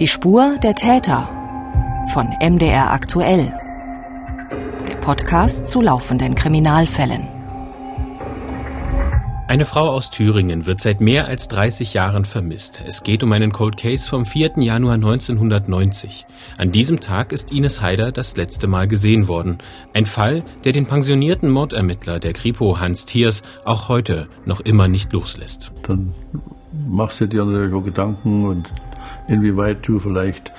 Die Spur der Täter von MDR aktuell. Der Podcast zu laufenden Kriminalfällen. Eine Frau aus Thüringen wird seit mehr als 30 Jahren vermisst. Es geht um einen Cold Case vom 4. Januar 1990. An diesem Tag ist Ines Haider das letzte Mal gesehen worden. Ein Fall, der den pensionierten Mordermittler der Kripo Hans Thiers auch heute noch immer nicht loslässt. Dann machst du dir natürlich Gedanken und inwieweit du vielleicht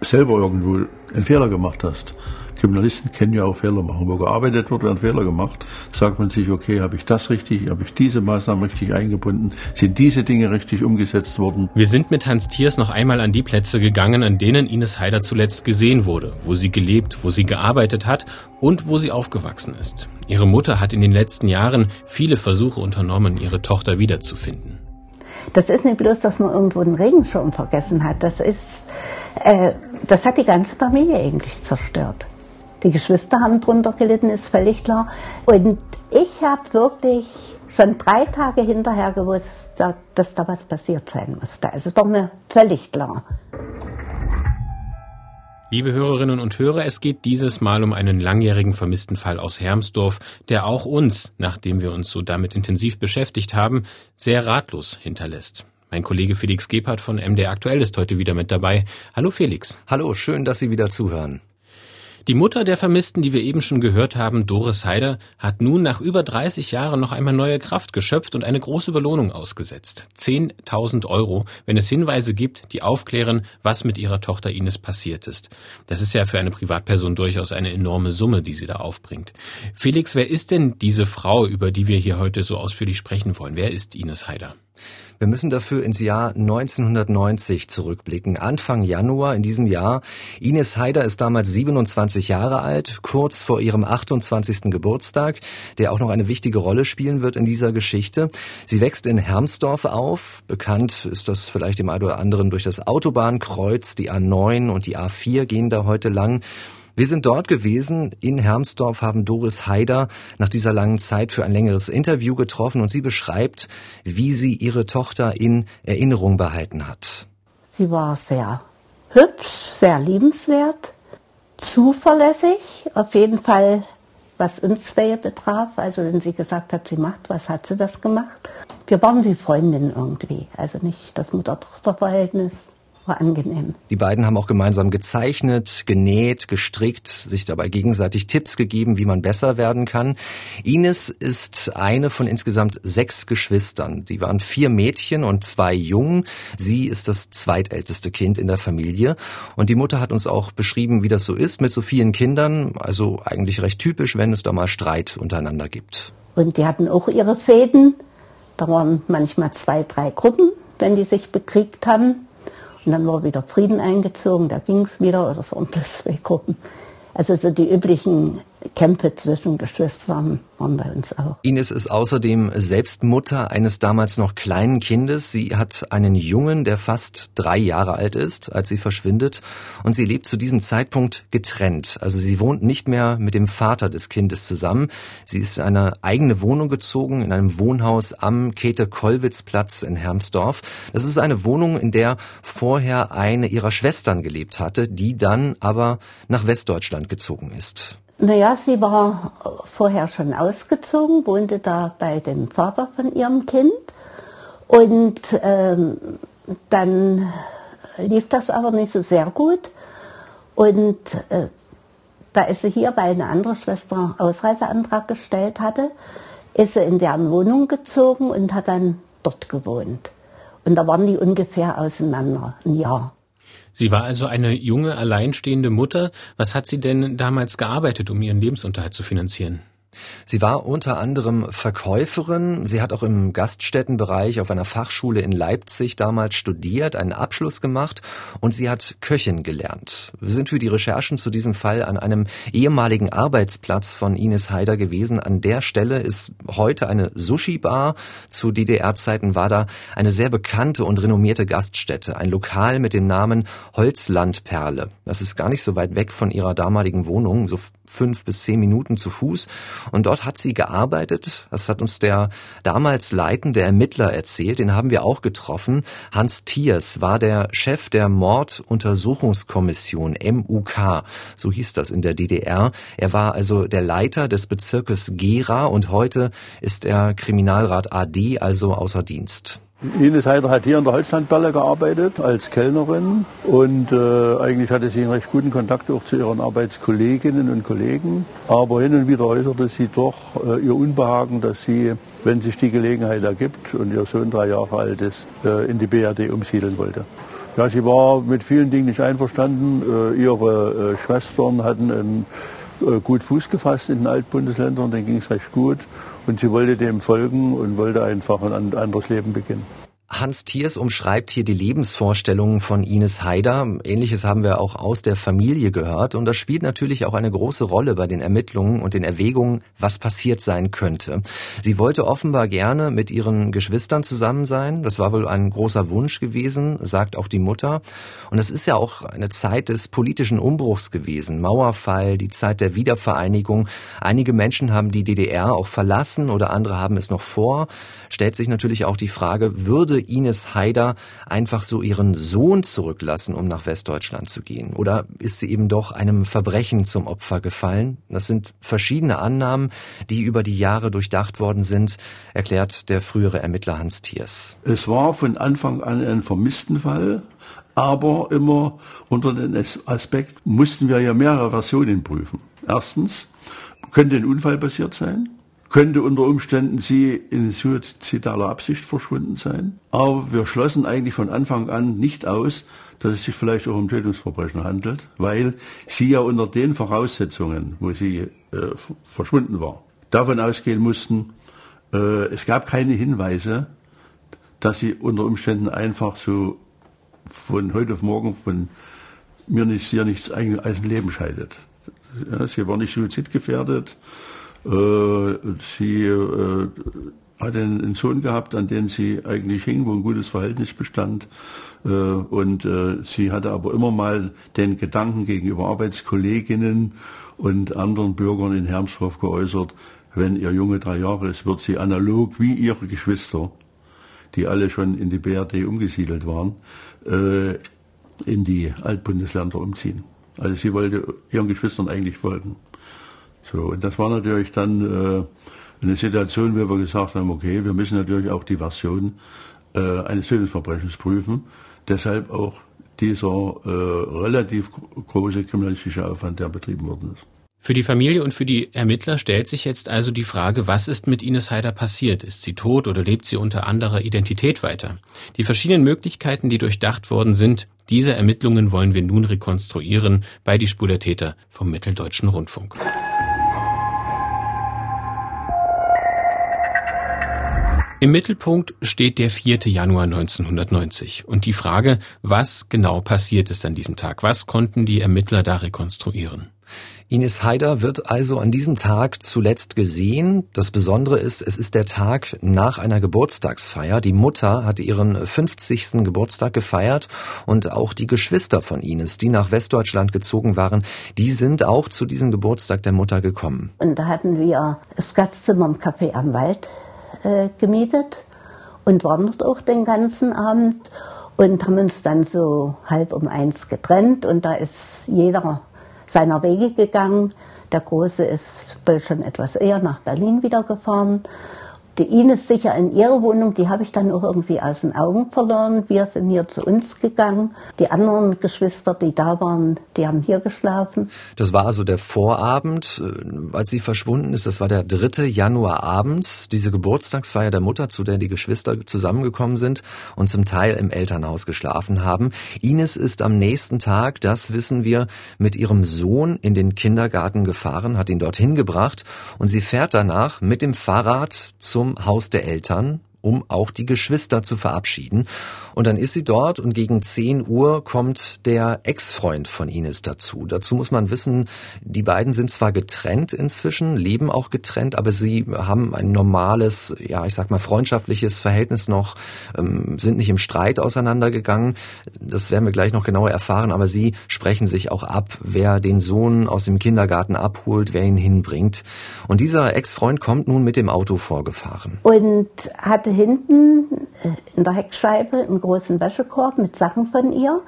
selber irgendwo einen Fehler gemacht hast. Kriminalisten kennen ja auch Fehler machen. Wo gearbeitet wird, werden Fehler gemacht. Sagt man sich, okay, habe ich das richtig, habe ich diese Maßnahmen richtig eingebunden, sind diese Dinge richtig umgesetzt worden. Wir sind mit Hans Thiers noch einmal an die Plätze gegangen, an denen Ines Haider zuletzt gesehen wurde, wo sie gelebt, wo sie gearbeitet hat und wo sie aufgewachsen ist. Ihre Mutter hat in den letzten Jahren viele Versuche unternommen, ihre Tochter wiederzufinden. Das ist nicht bloß, dass man irgendwo einen Regenschirm vergessen hat. Das ist, äh, das hat die ganze Familie eigentlich zerstört. Die Geschwister haben drunter gelitten, ist völlig klar. Und ich habe wirklich schon drei Tage hinterher gewusst, dass da was passiert sein musste. Also es war mir völlig klar. Liebe Hörerinnen und Hörer, es geht dieses Mal um einen langjährigen vermissten Fall aus Hermsdorf, der auch uns, nachdem wir uns so damit intensiv beschäftigt haben, sehr ratlos hinterlässt. Mein Kollege Felix Gebhardt von MD Aktuell ist heute wieder mit dabei. Hallo Felix. Hallo, schön, dass Sie wieder zuhören. Die Mutter der Vermissten, die wir eben schon gehört haben, Doris Heider, hat nun nach über 30 Jahren noch einmal neue Kraft geschöpft und eine große Belohnung ausgesetzt. 10.000 Euro, wenn es Hinweise gibt, die aufklären, was mit ihrer Tochter Ines passiert ist. Das ist ja für eine Privatperson durchaus eine enorme Summe, die sie da aufbringt. Felix, wer ist denn diese Frau, über die wir hier heute so ausführlich sprechen wollen? Wer ist Ines Heider? Wir müssen dafür ins Jahr 1990 zurückblicken. Anfang Januar in diesem Jahr. Ines Haider ist damals 27 Jahre alt, kurz vor ihrem 28. Geburtstag, der auch noch eine wichtige Rolle spielen wird in dieser Geschichte. Sie wächst in Hermsdorf auf. Bekannt ist das vielleicht dem einen oder anderen durch das Autobahnkreuz. Die A9 und die A4 gehen da heute lang. Wir sind dort gewesen. In Hermsdorf haben Doris Haider nach dieser langen Zeit für ein längeres Interview getroffen und sie beschreibt, wie sie ihre Tochter in Erinnerung behalten hat. Sie war sehr hübsch, sehr liebenswert, zuverlässig, auf jeden Fall was uns zwei betraf. Also wenn sie gesagt hat, sie macht was, hat sie das gemacht. Wir waren wie Freundinnen irgendwie, also nicht das Mutter-Tochter-Verhältnis war angenehm. Die beiden haben auch gemeinsam gezeichnet, genäht, gestrickt, sich dabei gegenseitig Tipps gegeben, wie man besser werden kann. Ines ist eine von insgesamt sechs Geschwistern. Die waren vier Mädchen und zwei Jungen. Sie ist das zweitälteste Kind in der Familie. Und die Mutter hat uns auch beschrieben, wie das so ist mit so vielen Kindern. Also eigentlich recht typisch, wenn es da mal Streit untereinander gibt. Und die hatten auch ihre Fäden. Da waren manchmal zwei, drei Gruppen, wenn die sich bekriegt haben. Und dann war wieder Frieden eingezogen, da ging es wieder, oder so und plus zwei Gruppen. Also so die üblichen Kämpfe zwischen Geschwistern waren bei uns auch. Ines ist außerdem selbst Mutter eines damals noch kleinen Kindes. Sie hat einen Jungen, der fast drei Jahre alt ist, als sie verschwindet. Und sie lebt zu diesem Zeitpunkt getrennt. Also sie wohnt nicht mehr mit dem Vater des Kindes zusammen. Sie ist in eine eigene Wohnung gezogen, in einem Wohnhaus am Käthe-Kollwitz-Platz in Hermsdorf. Das ist eine Wohnung, in der vorher eine ihrer Schwestern gelebt hatte, die dann aber nach Westdeutschland gezogen ist. Naja, sie war vorher schon ausgezogen, wohnte da bei dem Vater von ihrem Kind. Und ähm, dann lief das aber nicht so sehr gut. Und äh, da ist sie hier, weil eine andere Schwester Ausreiseantrag gestellt hatte, ist sie in deren Wohnung gezogen und hat dann dort gewohnt. Und da waren die ungefähr auseinander, ein Jahr. Sie war also eine junge, alleinstehende Mutter. Was hat sie denn damals gearbeitet, um ihren Lebensunterhalt zu finanzieren? Sie war unter anderem Verkäuferin. Sie hat auch im Gaststättenbereich auf einer Fachschule in Leipzig damals studiert, einen Abschluss gemacht und sie hat Köchin gelernt. Wir sind für die Recherchen zu diesem Fall an einem ehemaligen Arbeitsplatz von Ines Haider gewesen. An der Stelle ist heute eine Sushi-Bar. Zu DDR-Zeiten war da eine sehr bekannte und renommierte Gaststätte, ein Lokal mit dem Namen Holzlandperle. Das ist gar nicht so weit weg von ihrer damaligen Wohnung, so fünf bis zehn Minuten zu Fuß. Und dort hat sie gearbeitet. Das hat uns der damals leitende Ermittler erzählt. Den haben wir auch getroffen. Hans Thiers war der Chef der Morduntersuchungskommission MUK. So hieß das in der DDR. Er war also der Leiter des Bezirkes Gera und heute ist er Kriminalrat AD, also außer Dienst. Ines Heider hat hier in der Holzlandballe gearbeitet als Kellnerin und äh, eigentlich hatte sie einen recht guten Kontakt auch zu ihren Arbeitskolleginnen und Kollegen. Aber hin und wieder äußerte sie doch äh, ihr Unbehagen, dass sie, wenn sich die Gelegenheit ergibt und ihr Sohn drei Jahre alt ist, äh, in die BRD umsiedeln wollte. Ja, sie war mit vielen Dingen nicht einverstanden. Äh, ihre äh, Schwestern hatten einen gut Fuß gefasst in den Altbundesländern, denen ging es recht gut. Und sie wollte dem folgen und wollte einfach ein anderes Leben beginnen. Hans Thiers umschreibt hier die Lebensvorstellungen von Ines Haider. Ähnliches haben wir auch aus der Familie gehört. Und das spielt natürlich auch eine große Rolle bei den Ermittlungen und den Erwägungen, was passiert sein könnte. Sie wollte offenbar gerne mit ihren Geschwistern zusammen sein. Das war wohl ein großer Wunsch gewesen, sagt auch die Mutter. Und es ist ja auch eine Zeit des politischen Umbruchs gewesen. Mauerfall, die Zeit der Wiedervereinigung. Einige Menschen haben die DDR auch verlassen oder andere haben es noch vor. Stellt sich natürlich auch die Frage, würde Ines Haider einfach so ihren Sohn zurücklassen, um nach Westdeutschland zu gehen? Oder ist sie eben doch einem Verbrechen zum Opfer gefallen? Das sind verschiedene Annahmen, die über die Jahre durchdacht worden sind, erklärt der frühere Ermittler Hans Thiers. Es war von Anfang an ein Vermisstenfall, aber immer unter dem Aspekt mussten wir ja mehrere Versionen prüfen. Erstens, könnte ein Unfall passiert sein? Könnte unter Umständen sie in suizidaler Absicht verschwunden sein. Aber wir schlossen eigentlich von Anfang an nicht aus, dass es sich vielleicht auch um Tötungsverbrechen handelt, weil sie ja unter den Voraussetzungen, wo sie äh, verschwunden war, davon ausgehen mussten, äh, es gab keine Hinweise, dass sie unter Umständen einfach so von heute auf morgen von mir nicht, sehr nichts als ein Leben scheidet. Ja, sie war nicht suizidgefährdet, äh, sie äh, hatte einen Sohn gehabt, an den sie eigentlich hing, wo ein gutes Verhältnis bestand. Äh, und sie hatte aber immer mal den Gedanken gegenüber Arbeitskolleginnen und anderen Bürgern in Hermshof geäußert, wenn ihr Junge drei Jahre ist, wird sie analog wie ihre Geschwister, die alle schon in die BRD umgesiedelt waren, in die Altbundesländer umziehen. Also sie wollte ihren Geschwistern eigentlich folgen. So, und das war natürlich dann äh, eine Situation, wo wir gesagt haben, okay, wir müssen natürlich auch die Version äh, eines Tötungsverbrechens prüfen. Deshalb auch dieser äh, relativ große kriminalistische Aufwand, der betrieben worden ist. Für die Familie und für die Ermittler stellt sich jetzt also die Frage, was ist mit Ines Heider passiert? Ist sie tot oder lebt sie unter anderer Identität weiter? Die verschiedenen Möglichkeiten, die durchdacht worden sind, diese Ermittlungen wollen wir nun rekonstruieren bei Die Spur der Täter vom Mitteldeutschen Rundfunk. Im Mittelpunkt steht der 4. Januar 1990 und die Frage, was genau passiert ist an diesem Tag? Was konnten die Ermittler da rekonstruieren? Ines Haider wird also an diesem Tag zuletzt gesehen. Das Besondere ist, es ist der Tag nach einer Geburtstagsfeier. Die Mutter hatte ihren 50. Geburtstag gefeiert und auch die Geschwister von Ines, die nach Westdeutschland gezogen waren, die sind auch zu diesem Geburtstag der Mutter gekommen. Und da hatten wir das Gastzimmer im Café am Wald äh, gemietet und waren dort auch den ganzen Abend und haben uns dann so halb um eins getrennt und da ist jeder seiner Wege gegangen. Der Große ist schon etwas eher nach Berlin wieder gefahren die Ines sicher in ihre Wohnung, die habe ich dann auch irgendwie aus den Augen verloren. Wir sind hier zu uns gegangen. Die anderen Geschwister, die da waren, die haben hier geschlafen. Das war also der Vorabend, äh, als sie verschwunden ist. Das war der 3. Januar abends, diese Geburtstagsfeier der Mutter, zu der die Geschwister zusammengekommen sind und zum Teil im Elternhaus geschlafen haben. Ines ist am nächsten Tag, das wissen wir, mit ihrem Sohn in den Kindergarten gefahren, hat ihn dorthin gebracht und sie fährt danach mit dem Fahrrad zum zum Haus der Eltern um auch die Geschwister zu verabschieden. Und dann ist sie dort und gegen 10 Uhr kommt der Ex-Freund von Ines dazu. Dazu muss man wissen, die beiden sind zwar getrennt inzwischen, leben auch getrennt, aber sie haben ein normales, ja, ich sag mal, freundschaftliches Verhältnis noch, ähm, sind nicht im Streit auseinandergegangen. Das werden wir gleich noch genauer erfahren, aber sie sprechen sich auch ab, wer den Sohn aus dem Kindergarten abholt, wer ihn hinbringt. Und dieser Ex-Freund kommt nun mit dem Auto vorgefahren. Und hatte hinten äh, in der Heckscheibe einen großen Wäschekorb mit Sachen von ihr,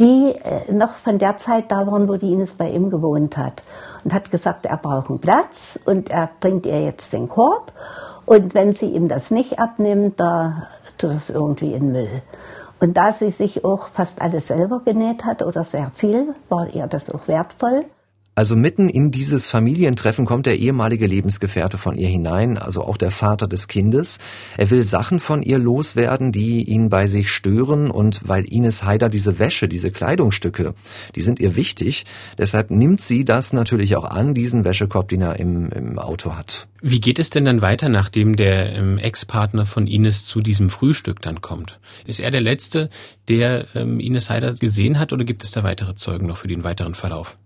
die äh, noch von der Zeit da waren, wo die Ines bei ihm gewohnt hat. Und hat gesagt, er braucht einen Platz und er bringt ihr jetzt den Korb. Und wenn sie ihm das nicht abnimmt, da tut es irgendwie in Müll. Und da sie sich auch fast alles selber genäht hat oder sehr viel, war ihr das auch wertvoll. Also mitten in dieses Familientreffen kommt der ehemalige Lebensgefährte von ihr hinein, also auch der Vater des Kindes. Er will Sachen von ihr loswerden, die ihn bei sich stören und weil Ines Haider diese Wäsche, diese Kleidungsstücke, die sind ihr wichtig, deshalb nimmt sie das natürlich auch an, diesen Wäschekorb, den er im, im Auto hat. Wie geht es denn dann weiter, nachdem der ähm, Ex-Partner von Ines zu diesem Frühstück dann kommt? Ist er der Letzte, der ähm, Ines Haider gesehen hat oder gibt es da weitere Zeugen noch für den weiteren Verlauf?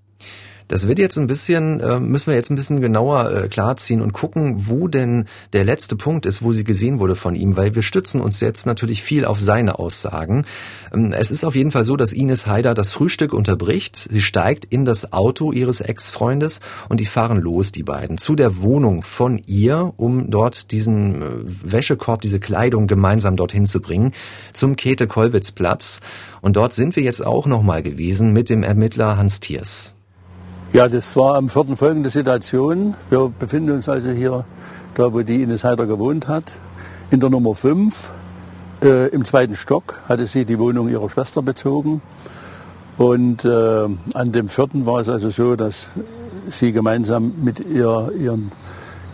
Das wird jetzt ein bisschen, äh, müssen wir jetzt ein bisschen genauer äh, klarziehen und gucken, wo denn der letzte Punkt ist, wo sie gesehen wurde von ihm, weil wir stützen uns jetzt natürlich viel auf seine Aussagen. Ähm, es ist auf jeden Fall so, dass Ines Haider das Frühstück unterbricht. Sie steigt in das Auto ihres Ex-Freundes und die fahren los, die beiden, zu der Wohnung von ihr, um dort diesen äh, Wäschekorb, diese Kleidung gemeinsam dorthin zu bringen, zum Käthe-Kollwitz-Platz. Und dort sind wir jetzt auch nochmal gewesen mit dem Ermittler Hans Thiers. Ja, das war am vierten folgende Situation. Wir befinden uns also hier, da wo die Ines Heider gewohnt hat, in der Nummer 5. Äh, Im zweiten Stock hatte sie die Wohnung ihrer Schwester bezogen. Und äh, an dem vierten war es also so, dass sie gemeinsam mit ihr, ihren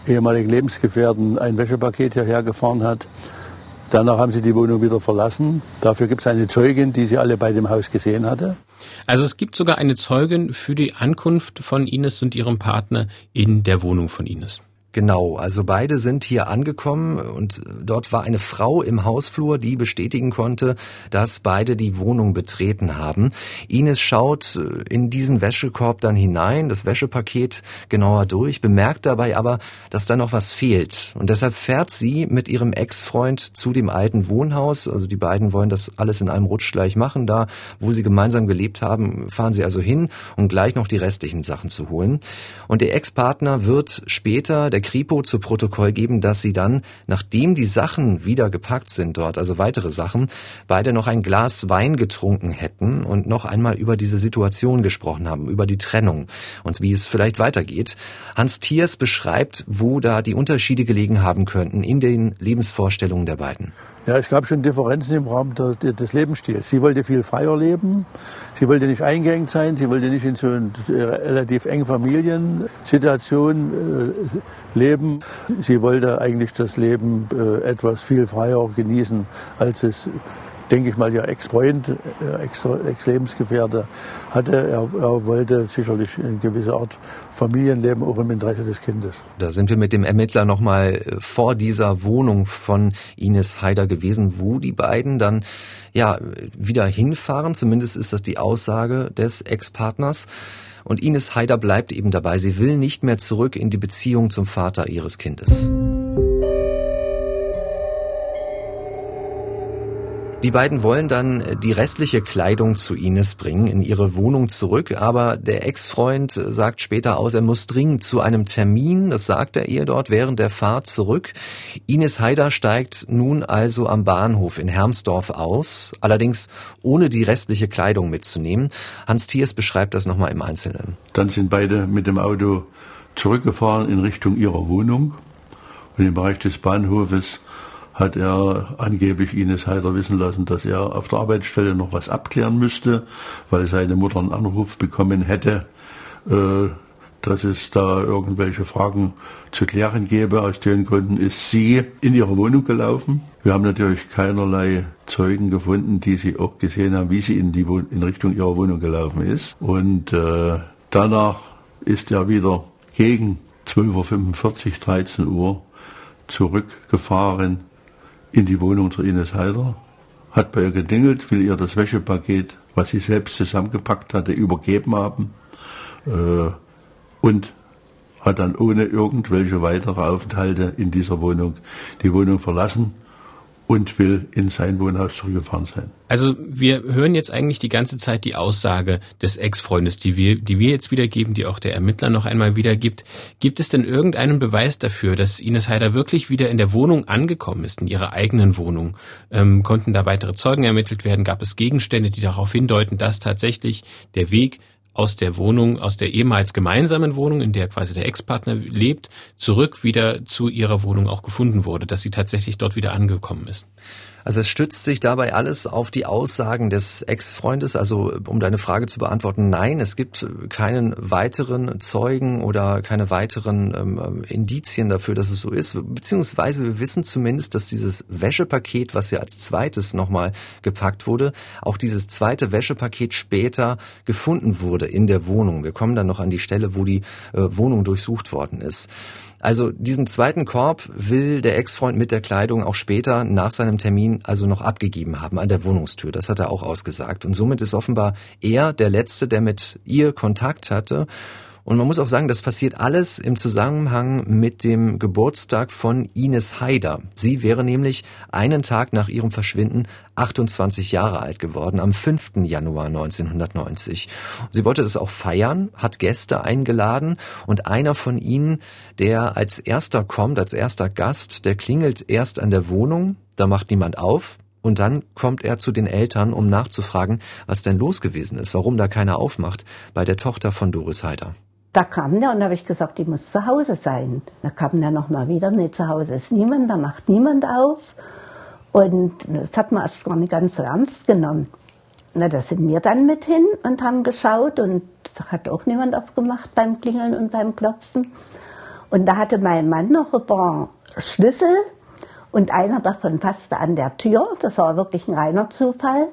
ehemaligen Lebensgefährten ein Wäschepaket hierher gefahren hat. Danach haben sie die Wohnung wieder verlassen. Dafür gibt es eine Zeugin, die sie alle bei dem Haus gesehen hatte. Also es gibt sogar eine Zeugin für die Ankunft von Ines und ihrem Partner in der Wohnung von Ines. Genau, also beide sind hier angekommen und dort war eine Frau im Hausflur, die bestätigen konnte, dass beide die Wohnung betreten haben. Ines schaut äh, in diesen Wäschekorb dann hinein, das Wäschepaket genauer durch, bemerkt dabei aber, dass da noch was fehlt. Und deshalb fährt sie mit ihrem Ex-Freund zu dem alten Wohnhaus. Also die beiden wollen das alles in einem Rutsch gleich machen. Da, wo sie gemeinsam gelebt haben, fahren sie also hin, um gleich noch die restlichen Sachen zu holen. Und der Ex-Partner wird später, der Kripo zu Protokoll geben, dass sie dann, nachdem die Sachen wieder gepackt sind dort, also weitere Sachen, beide noch ein Glas Wein getrunken hätten und noch einmal über diese Situation gesprochen haben, über die Trennung und wie es vielleicht weitergeht. Hans Thiers beschreibt, wo da die Unterschiede gelegen haben könnten in den Lebensvorstellungen der beiden. Ja, es gab schon Differenzen im Rahmen des Lebensstils. Sie wollte viel freier leben, sie wollte nicht eingeengt sein, sie wollte nicht in so einer relativ engen Familiensituation äh, leben. Sie wollte eigentlich das Leben äh, etwas viel freier genießen, als es denke ich mal, ihr Ex-Freund, äh, Ex-Lebensgefährte hatte. Er, er, wollte sicherlich in gewisser Art Familienleben auch im Interesse des Kindes. Da sind wir mit dem Ermittler nochmal äh, vor dieser Wohnung von Ines Haider gewesen, wo die beiden dann ja wieder hinfahren. Zumindest ist das die Aussage des Ex-Partners. Und Ines Haider bleibt eben dabei. Sie will nicht mehr zurück in die Beziehung zum Vater ihres Kindes. Die beiden wollen dann äh, die restliche Kleidung zu Ines bringen, in ihre Wohnung zurück, aber der Ex-Freund sagt später aus, er muss dringend zu einem Termin, das sagt er ihr dort während der Fahrt zurück. Ines Haider steigt nun also am Bahnhof in Hermsdorf aus, allerdings ohne die restliche Kleidung mitzunehmen. Hans Thiers beschreibt das nochmal im Einzelnen. Dann sind beide mit dem Auto zurückgefahren in Richtung ihrer Wohnung und im Bereich des Bahnhofes hat er angeblich Ines Heider wissen lassen, dass er auf der Arbeitsstelle noch was abklären müsste, weil seine Mutter einen Anruf bekommen hätte, äh, dass es da irgendwelche Fragen zu klären gäbe. Aus den Gründen ist sie in ihre Wohnung gelaufen. Wir haben natürlich keinerlei Zeugen gefunden, die sie auch gesehen haben, wie sie in, die in Richtung ihrer Wohnung gelaufen ist. Und äh, danach ist er wieder gegen 12.45 Uhr, 13 Uhr zurückgefahren in die Wohnung zur Ines Heider, hat bei ihr gedingelt, will ihr das Wäschepaket, was sie selbst zusammengepackt hatte, übergeben haben äh, und hat dann ohne irgendwelche weitere Aufenthalte in dieser Wohnung die Wohnung verlassen und will in sein Wohnhaus zurückgefahren sein. Also wir hören jetzt eigentlich die ganze Zeit die Aussage des Ex-Freundes, die wir, die wir jetzt wiedergeben, die auch der Ermittler noch einmal wiedergibt. Gibt es denn irgendeinen Beweis dafür, dass Ines Heider wirklich wieder in der Wohnung angekommen ist, in ihrer eigenen Wohnung? Ähm, konnten da weitere Zeugen ermittelt werden? Gab es Gegenstände, die darauf hindeuten, dass tatsächlich der Weg aus der Wohnung, aus der ehemals gemeinsamen Wohnung, in der quasi der Ex-Partner lebt, zurück wieder zu ihrer Wohnung auch gefunden wurde, dass sie tatsächlich dort wieder angekommen ist. Also es stützt sich dabei alles auf die Aussagen des Ex-Freundes. Also um deine Frage zu beantworten, nein, es gibt keinen weiteren Zeugen oder keine weiteren ähm, Indizien dafür, dass es so ist. Beziehungsweise wir wissen zumindest, dass dieses Wäschepaket, was ja als zweites nochmal gepackt wurde, auch dieses zweite Wäschepaket später gefunden wurde in der Wohnung. Wir kommen dann noch an die Stelle, wo die äh, Wohnung durchsucht worden ist. Also diesen zweiten Korb will der Ex-Freund mit der Kleidung auch später nach seinem Termin also noch abgegeben haben an der Wohnungstür. Das hat er auch ausgesagt. Und somit ist offenbar er der Letzte, der mit ihr Kontakt hatte. Und man muss auch sagen, das passiert alles im Zusammenhang mit dem Geburtstag von Ines Haider. Sie wäre nämlich einen Tag nach ihrem Verschwinden 28 Jahre alt geworden, am 5. Januar 1990. Sie wollte das auch feiern, hat Gäste eingeladen und einer von ihnen, der als erster kommt, als erster Gast, der klingelt erst an der Wohnung, da macht niemand auf, und dann kommt er zu den Eltern, um nachzufragen, was denn los gewesen ist, warum da keiner aufmacht, bei der Tochter von Doris Heider. Da kam der und da habe ich gesagt, ich muss zu Hause sein. Da kam der nochmal wieder, nee, zu Hause ist niemand, da macht niemand auf. Und das hat man erst gar nicht ganz so ernst genommen. Na, da sind wir dann mit hin und haben geschaut und hat auch niemand aufgemacht beim Klingeln und beim Klopfen. Und da hatte mein Mann noch ein paar Schlüssel und einer davon passte an der Tür. Das war wirklich ein reiner Zufall.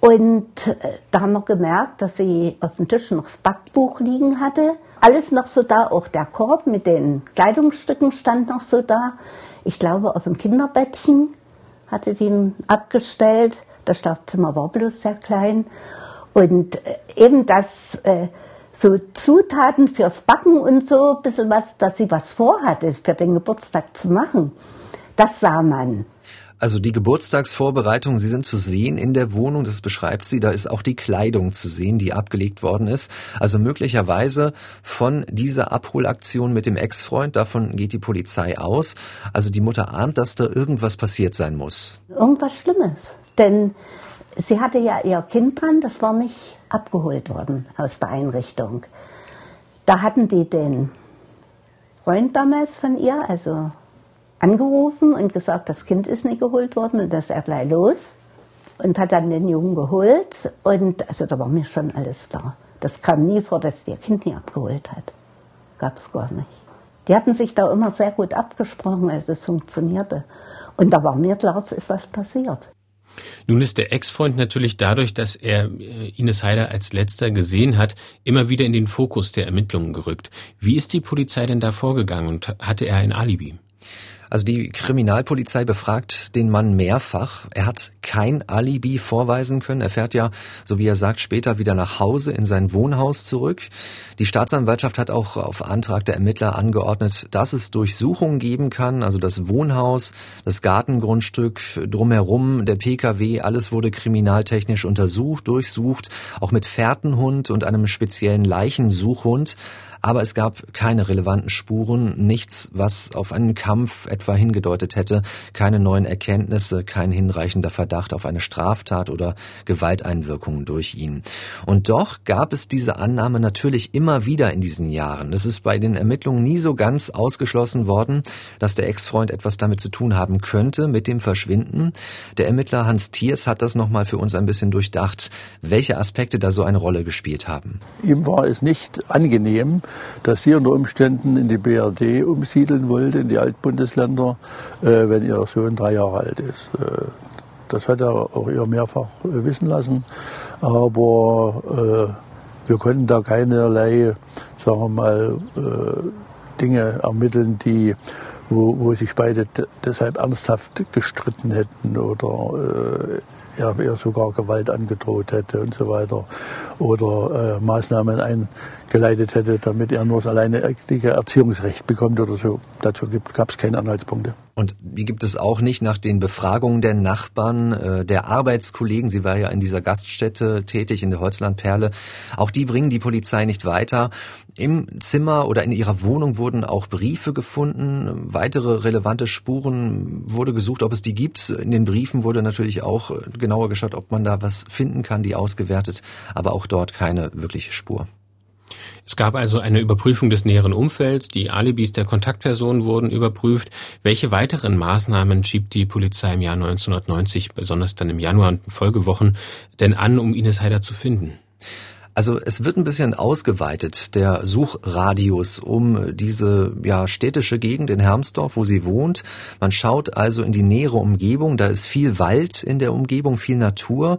Und äh, da haben wir gemerkt, dass sie auf dem Tisch noch das Backbuch liegen hatte. Alles noch so da, auch der Korb mit den Kleidungsstücken stand noch so da. Ich glaube, auf dem Kinderbettchen hatte sie ihn abgestellt. Das Schlafzimmer war bloß sehr klein. Und äh, eben das, äh, so Zutaten fürs Backen und so, bisschen was, dass sie was vorhatte, für den Geburtstag zu machen, das sah man. Also die Geburtstagsvorbereitungen, sie sind zu sehen in der Wohnung, das beschreibt sie, da ist auch die Kleidung zu sehen, die abgelegt worden ist. Also möglicherweise von dieser Abholaktion mit dem Ex-Freund, davon geht die Polizei aus. Also die Mutter ahnt, dass da irgendwas passiert sein muss. Irgendwas Schlimmes, denn sie hatte ja ihr Kind dran, das war nicht abgeholt worden aus der Einrichtung. Da hatten die den Freund damals von ihr, also angerufen und gesagt, das Kind ist nicht geholt worden und dass er gleich los und hat dann den Jungen geholt und also da war mir schon alles klar. Das kam nie vor, dass der Kind nie abgeholt hat. Gab's gar nicht. Die hatten sich da immer sehr gut abgesprochen, als es funktionierte. Und da war mir klar, es ist was passiert. Nun ist der Ex-Freund natürlich dadurch, dass er äh, Ines Heider als letzter gesehen hat, immer wieder in den Fokus der Ermittlungen gerückt. Wie ist die Polizei denn da vorgegangen und hatte er ein Alibi? Also die Kriminalpolizei befragt den Mann mehrfach. Er hat kein Alibi vorweisen können. Er fährt ja, so wie er sagt, später wieder nach Hause in sein Wohnhaus zurück. Die Staatsanwaltschaft hat auch auf Antrag der Ermittler angeordnet, dass es Durchsuchungen geben kann. Also das Wohnhaus, das Gartengrundstück drumherum, der PKW, alles wurde kriminaltechnisch untersucht, durchsucht, auch mit Fährtenhund und einem speziellen Leichensuchhund aber es gab keine relevanten Spuren, nichts, was auf einen Kampf etwa hingedeutet hätte, keine neuen Erkenntnisse, kein hinreichender Verdacht auf eine Straftat oder Gewalteinwirkungen durch ihn. Und doch gab es diese Annahme natürlich immer wieder in diesen Jahren. Es ist bei den Ermittlungen nie so ganz ausgeschlossen worden, dass der Ex-Freund etwas damit zu tun haben könnte mit dem Verschwinden. Der Ermittler Hans Thiers hat das nochmal für uns ein bisschen durchdacht, welche Aspekte da so eine Rolle gespielt haben. Ihm war es nicht angenehm, dass sie unter Umständen in die BRD umsiedeln wollte, in die Altbundesländer, äh, wenn ihr Sohn drei Jahre alt ist. Äh, das hat er auch ihr mehrfach äh, wissen lassen. Aber äh, wir konnten da keinerlei, sagen wir mal, äh, Dinge ermitteln, die wo, wo sich beide deshalb ernsthaft gestritten hätten oder äh, ja, er sogar Gewalt angedroht hätte und so weiter oder äh, Maßnahmen eingeleitet hätte, damit er nur das alleinige Erziehungsrecht bekommt oder so. Dazu gab es keine Anhaltspunkte. Und die gibt es auch nicht nach den Befragungen der Nachbarn, äh, der Arbeitskollegen. Sie war ja in dieser Gaststätte tätig, in der Holzlandperle. Auch die bringen die Polizei nicht weiter. Im Zimmer oder in ihrer Wohnung wurden auch Briefe gefunden. Weitere relevante Spuren wurde gesucht, ob es die gibt. In den Briefen wurde natürlich auch äh, genauer geschaut, ob man da was finden kann, die ausgewertet. Aber auch dort keine wirkliche Spur. Es gab also eine Überprüfung des näheren Umfelds, die Alibis der Kontaktpersonen wurden überprüft. Welche weiteren Maßnahmen schiebt die Polizei im Jahr 1990, besonders dann im Januar und Folgewochen, denn an, um Ines Heider zu finden? Also es wird ein bisschen ausgeweitet, der Suchradius um diese ja, städtische Gegend in Hermsdorf, wo sie wohnt. Man schaut also in die nähere Umgebung, da ist viel Wald in der Umgebung, viel Natur.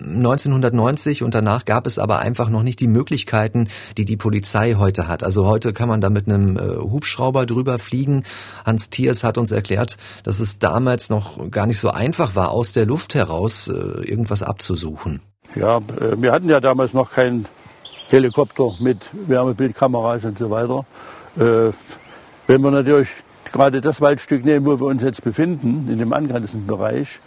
1990 und danach gab es aber einfach noch nicht die Möglichkeiten, die die Polizei heute hat. Also heute kann man da mit einem äh, Hubschrauber drüber fliegen. Hans Thiers hat uns erklärt, dass es damals noch gar nicht so einfach war, aus der Luft heraus äh, irgendwas abzusuchen. Ja, äh, wir hatten ja damals noch keinen Helikopter mit Wärmebildkameras und so weiter. Äh, wenn wir natürlich gerade das Waldstück nehmen, wo wir uns jetzt befinden, in dem angrenzenden Bereich,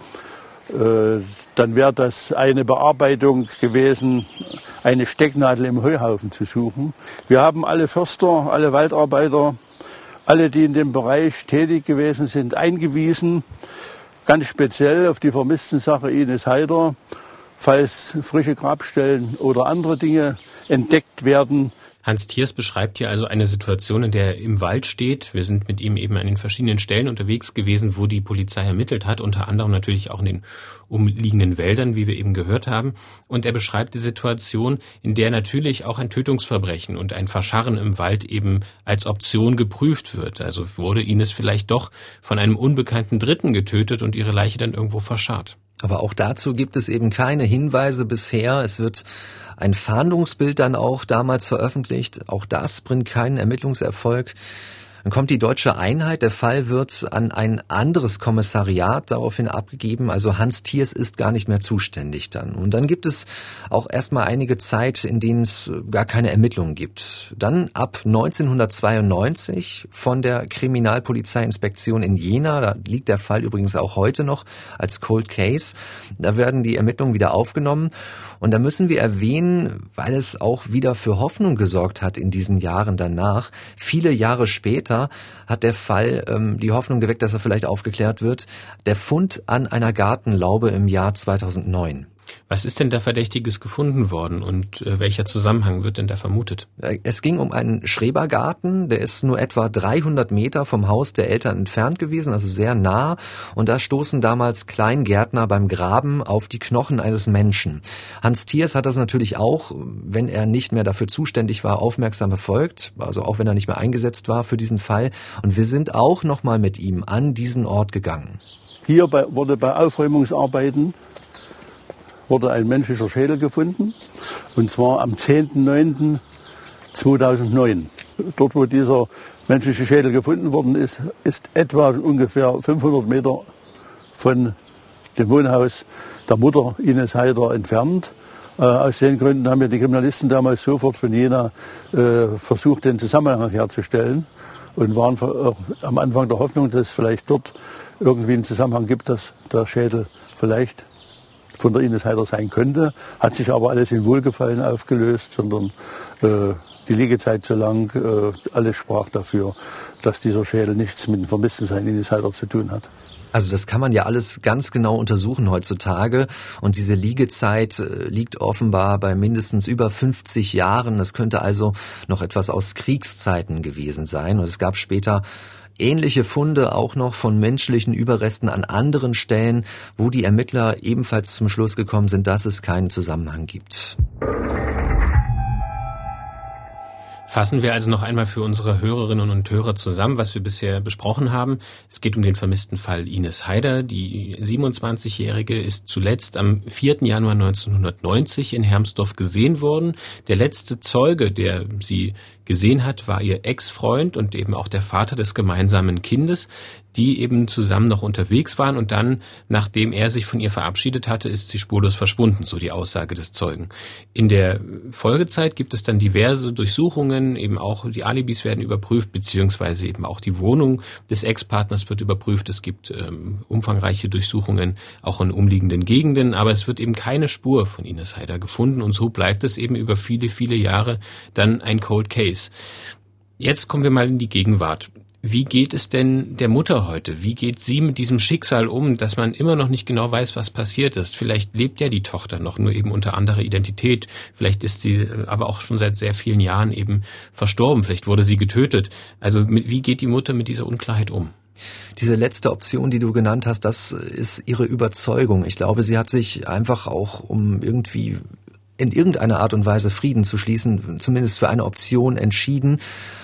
äh, dann wäre das eine Bearbeitung gewesen, eine Stecknadel im Heuhaufen zu suchen. Wir haben alle Förster, alle Waldarbeiter, alle, die in dem Bereich tätig gewesen sind, eingewiesen, ganz speziell auf die vermissten Sache Ines Heider falls frische Grabstellen oder andere Dinge entdeckt werden. Hans Thiers beschreibt hier also eine Situation, in der er im Wald steht. Wir sind mit ihm eben an den verschiedenen Stellen unterwegs gewesen, wo die Polizei ermittelt hat, unter anderem natürlich auch in den umliegenden Wäldern, wie wir eben gehört haben. Und er beschreibt die Situation, in der natürlich auch ein Tötungsverbrechen und ein Verscharren im Wald eben als Option geprüft wird. Also wurde Ines vielleicht doch von einem unbekannten Dritten getötet und ihre Leiche dann irgendwo verscharrt. Aber auch dazu gibt es eben keine Hinweise bisher. Es wird ein Fahndungsbild dann auch damals veröffentlicht. Auch das bringt keinen Ermittlungserfolg. Dann kommt die deutsche Einheit. Der Fall wird an ein anderes Kommissariat daraufhin abgegeben. Also Hans Thiers ist gar nicht mehr zuständig dann. Und dann gibt es auch erstmal einige Zeit, in denen es gar keine Ermittlungen gibt. Dann ab 1992 von der Kriminalpolizeiinspektion in Jena, da liegt der Fall übrigens auch heute noch als Cold Case, da werden die Ermittlungen wieder aufgenommen. Und da müssen wir erwähnen, weil es auch wieder für Hoffnung gesorgt hat in diesen Jahren danach. Viele Jahre später hat der Fall ähm, die Hoffnung geweckt, dass er vielleicht aufgeklärt wird. Der Fund an einer Gartenlaube im Jahr 2009. Was ist denn da Verdächtiges gefunden worden und äh, welcher Zusammenhang wird denn da vermutet? Äh, es ging um einen Schrebergarten, der ist nur etwa 300 Meter vom Haus der Eltern entfernt gewesen, also sehr nah. Und da stoßen damals Kleingärtner beim Graben auf die Knochen eines Menschen. Hans Thiers hat das natürlich auch, wenn er nicht mehr dafür zuständig war, aufmerksam verfolgt, also auch wenn er nicht mehr eingesetzt war für diesen Fall. Und wir sind auch nochmal mit ihm an diesen Ort gegangen. Hier bei, wurde bei Aufräumungsarbeiten wurde ein menschlicher Schädel gefunden. Und zwar am 10.09.2009. Dort, wo dieser menschliche Schädel gefunden worden ist, ist etwa ungefähr 500 Meter von dem Wohnhaus der Mutter Ines Heider entfernt. Äh, aus den Gründen haben wir die Kriminalisten damals sofort von Jena äh, versucht, den Zusammenhang herzustellen und waren äh, am Anfang der Hoffnung, dass es vielleicht dort irgendwie einen Zusammenhang gibt, dass der Schädel vielleicht von der Ines Heider sein könnte. Hat sich aber alles in Wohlgefallen aufgelöst, sondern äh, die Liegezeit zu lang, äh, alles sprach dafür, dass dieser Schädel nichts mit dem Vermisstensein Ines Heider zu tun hat. Also das kann man ja alles ganz genau untersuchen heutzutage. Und diese Liegezeit äh, liegt offenbar bei mindestens über 50 Jahren. Das könnte also noch etwas aus Kriegszeiten gewesen sein. Und es gab später ähnliche Funde auch noch von menschlichen Überresten an anderen Stellen, wo die Ermittler ebenfalls zum Schluss gekommen sind, dass es keinen Zusammenhang gibt. Fassen wir also noch einmal für unsere Hörerinnen und Hörer zusammen, was wir bisher besprochen haben. Es geht um den vermissten Fall Ines Haider. Die 27-Jährige ist zuletzt am 4. Januar 1990 in Hermsdorf gesehen worden. Der letzte Zeuge, der sie gesehen hat, war ihr Ex-Freund und eben auch der Vater des gemeinsamen Kindes die eben zusammen noch unterwegs waren und dann, nachdem er sich von ihr verabschiedet hatte, ist sie spurlos verschwunden, so die Aussage des Zeugen. In der Folgezeit gibt es dann diverse Durchsuchungen, eben auch die Alibis werden überprüft, beziehungsweise eben auch die Wohnung des Ex-Partners wird überprüft. Es gibt ähm, umfangreiche Durchsuchungen auch in umliegenden Gegenden, aber es wird eben keine Spur von Ines Heider gefunden und so bleibt es eben über viele, viele Jahre dann ein Cold Case. Jetzt kommen wir mal in die Gegenwart. Wie geht es denn der Mutter heute? Wie geht sie mit diesem Schicksal um, dass man immer noch nicht genau weiß, was passiert ist? Vielleicht lebt ja die Tochter noch, nur eben unter anderer Identität. Vielleicht ist sie äh, aber auch schon seit sehr vielen Jahren eben verstorben. Vielleicht wurde sie getötet. Also wie geht die Mutter mit dieser Unklarheit um? Diese letzte Option, die du genannt hast, das ist ihre Überzeugung. Ich glaube, sie hat sich einfach auch, um irgendwie in irgendeiner Art und Weise Frieden zu schließen, zumindest für eine Option entschieden.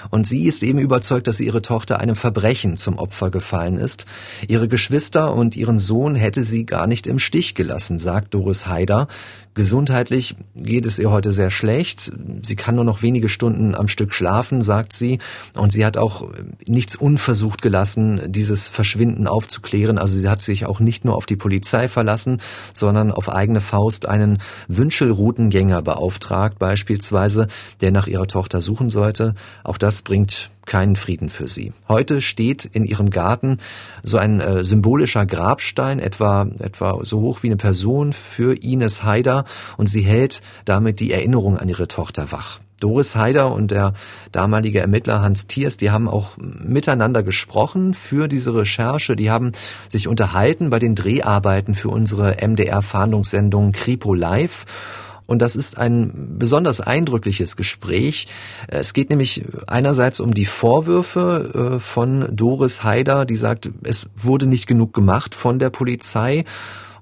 Und sie ist eben überzeugt, dass ihre Tochter einem Verbrechen zum Opfer gefallen ist. Ihre Geschwister und ihren Sohn hätte sie gar nicht im Stich gelassen, sagt Doris Haider. Gesundheitlich geht es ihr heute sehr schlecht. Sie kann nur noch wenige Stunden am Stück schlafen, sagt sie. Und sie hat auch nichts unversucht gelassen, dieses Verschwinden aufzuklären. Also sie hat sich auch nicht nur auf die Polizei verlassen, sondern auf eigene Faust einen Wünschelroutengänger beauftragt, beispielsweise, der nach ihrer Tochter suchen sollte. Auch das bringt keinen Frieden für sie. Heute steht in ihrem Garten so ein äh, symbolischer Grabstein, etwa, etwa so hoch wie eine Person für Ines Haider und sie hält damit die Erinnerung an ihre Tochter wach. Doris Haider und der damalige Ermittler Hans Thiers, die haben auch miteinander gesprochen für diese Recherche. Die haben sich unterhalten bei den Dreharbeiten für unsere MDR-Fahndungssendung Kripo Live. Und das ist ein besonders eindrückliches Gespräch. Es geht nämlich einerseits um die Vorwürfe äh, von Doris Haider, die sagt, es wurde nicht genug gemacht von der Polizei.